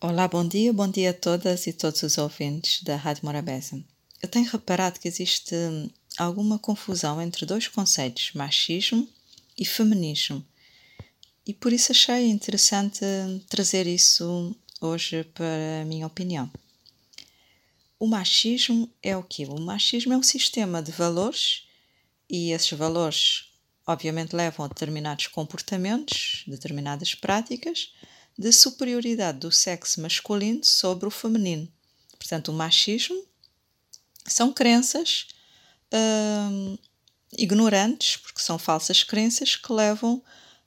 Olá, bom dia, bom dia a todas e todos os ouvintes da Rádio Morabeza. Eu tenho reparado que existe alguma confusão entre dois conceitos, machismo e feminismo, e por isso achei interessante trazer isso hoje para a minha opinião. O machismo é o quê? O machismo é um sistema de valores e esses valores, obviamente, levam a determinados comportamentos, determinadas práticas de superioridade do sexo masculino sobre o feminino. Portanto, o machismo são crenças hum, ignorantes, porque são falsas crenças que levam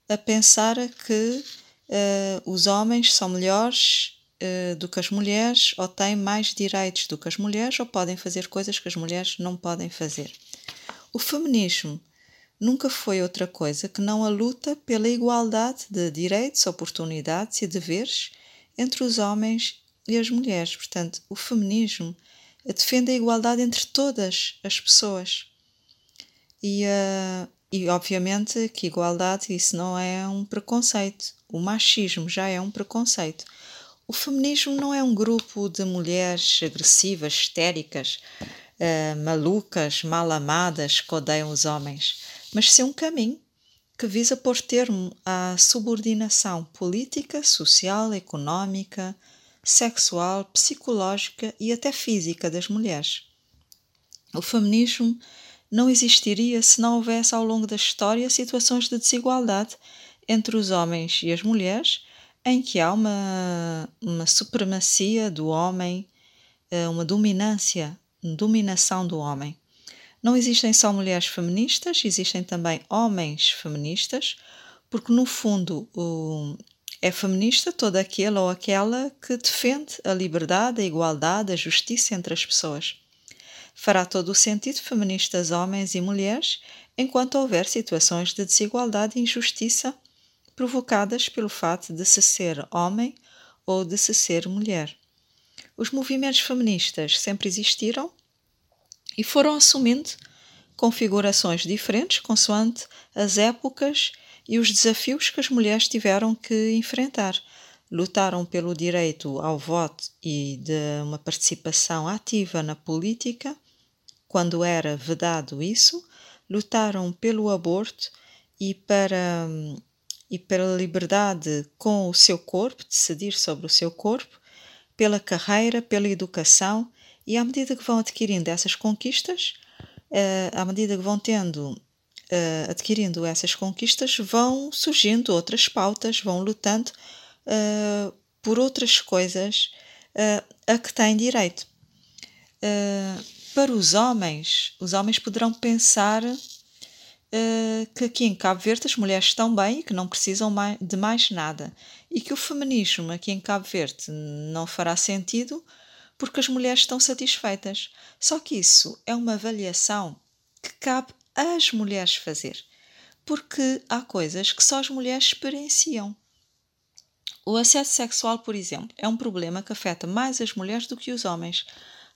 a pensar que uh, os homens são melhores uh, do que as mulheres, ou têm mais direitos do que as mulheres, ou podem fazer coisas que as mulheres não podem fazer. O feminismo nunca foi outra coisa que não a luta pela igualdade de direitos, oportunidades e deveres entre os homens e as mulheres. Portanto, o feminismo defende a igualdade entre todas as pessoas. E, uh, e obviamente que igualdade isso não é um preconceito. O machismo já é um preconceito. O feminismo não é um grupo de mulheres agressivas, histéricas, uh, malucas, mal amadas que odeiam os homens mas sim um caminho que visa pôr termo à subordinação política, social, económica, sexual, psicológica e até física das mulheres. O feminismo não existiria se não houvesse ao longo da história situações de desigualdade entre os homens e as mulheres, em que há uma, uma supremacia do homem, eh, uma dominância, dominação do homem. Não existem só mulheres feministas, existem também homens feministas, porque no fundo o, é feminista todo aquele ou aquela que defende a liberdade, a igualdade, a justiça entre as pessoas. Fará todo o sentido feministas homens e mulheres enquanto houver situações de desigualdade e injustiça provocadas pelo fato de se ser homem ou de se ser mulher. Os movimentos feministas sempre existiram e foram assumindo configurações diferentes consoante as épocas e os desafios que as mulheres tiveram que enfrentar. Lutaram pelo direito ao voto e de uma participação ativa na política, quando era vedado isso, lutaram pelo aborto e para e pela liberdade com o seu corpo, decidir sobre o seu corpo, pela carreira, pela educação e à medida que vão adquirindo essas conquistas, uh, à medida que vão tendo, uh, adquirindo essas conquistas, vão surgindo outras pautas, vão lutando uh, por outras coisas a que têm direito. para os homens, os homens poderão pensar que aqui em Cabo Verde as mulheres estão bem e que não precisam de mais nada, e que o feminismo aqui em Cabo Verde não fará sentido porque as mulheres estão satisfeitas. Só que isso é uma avaliação que cabe às mulheres fazer, porque há coisas que só as mulheres experienciam. O assédio sexual, por exemplo, é um problema que afeta mais as mulheres do que os homens.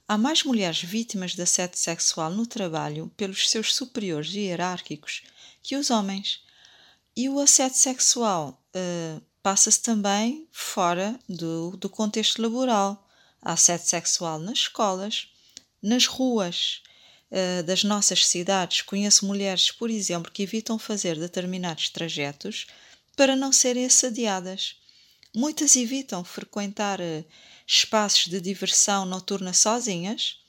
Há mais mulheres vítimas de assédio sexual no trabalho pelos seus superiores hierárquicos que os homens. E o assédio sexual uh, passa-se também fora do, do contexto laboral assédio sexual nas escolas, nas ruas uh, das nossas cidades. Conheço mulheres, por exemplo, que evitam fazer determinados trajetos para não serem assediadas. Muitas evitam frequentar uh, espaços de diversão noturna sozinhas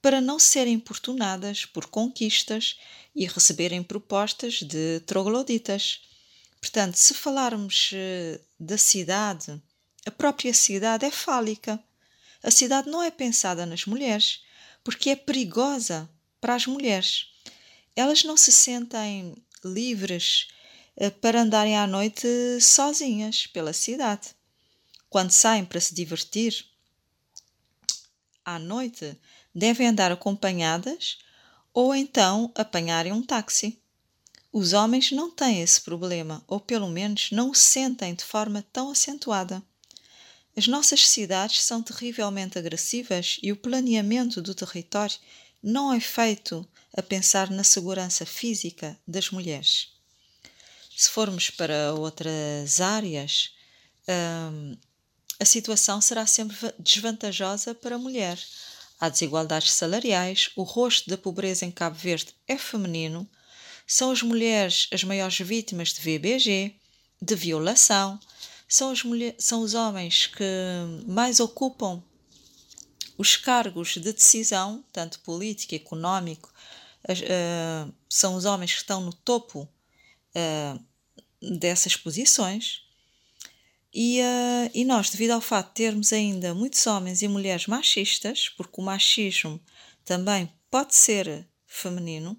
para não serem importunadas por conquistas e receberem propostas de trogloditas. Portanto, se falarmos uh, da cidade, a própria cidade é fálica. A cidade não é pensada nas mulheres porque é perigosa para as mulheres. Elas não se sentem livres eh, para andarem à noite sozinhas pela cidade. Quando saem para se divertir à noite, devem andar acompanhadas ou então apanharem um táxi. Os homens não têm esse problema, ou pelo menos não o sentem de forma tão acentuada. As nossas cidades são terrivelmente agressivas e o planeamento do território não é feito a pensar na segurança física das mulheres. Se formos para outras áreas, hum, a situação será sempre desvantajosa para a mulher. Há desigualdades salariais, o rosto da pobreza em Cabo Verde é feminino, são as mulheres as maiores vítimas de VBG, de violação, são, são os homens que mais ocupam os cargos de decisão, tanto político, económico, uh, são os homens que estão no topo uh, dessas posições. E, uh, e nós, devido ao fato de termos ainda muitos homens e mulheres machistas, porque o machismo também pode ser feminino,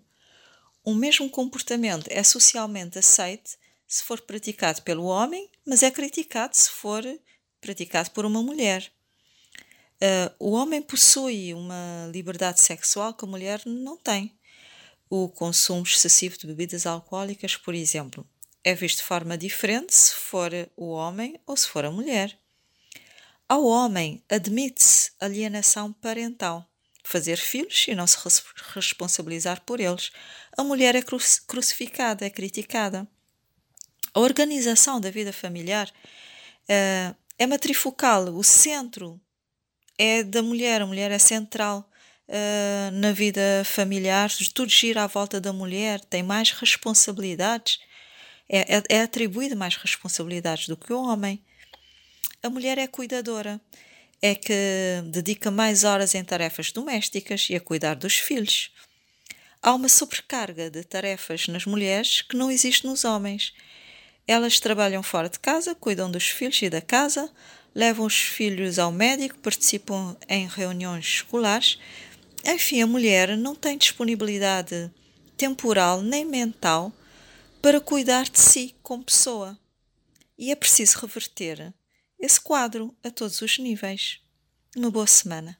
o mesmo comportamento é socialmente aceite se for praticado pelo homem, mas é criticado se for praticado por uma mulher. Uh, o homem possui uma liberdade sexual que a mulher não tem. O consumo excessivo de bebidas alcoólicas, por exemplo, é visto de forma diferente se for o homem ou se for a mulher. Ao homem admite-se alienação parental, fazer filhos e não se responsabilizar por eles. A mulher é crucificada, é criticada. A organização da vida familiar uh, é matrifocal, o centro é da mulher, a mulher é central uh, na vida familiar, tudo gira à volta da mulher, tem mais responsabilidades, é, é, é atribuída mais responsabilidades do que o homem. A mulher é cuidadora, é que dedica mais horas em tarefas domésticas e a cuidar dos filhos. Há uma sobrecarga de tarefas nas mulheres que não existe nos homens. Elas trabalham fora de casa, cuidam dos filhos e da casa, levam os filhos ao médico, participam em reuniões escolares. Enfim, a mulher não tem disponibilidade temporal nem mental para cuidar de si como pessoa. E é preciso reverter esse quadro a todos os níveis. Uma boa semana.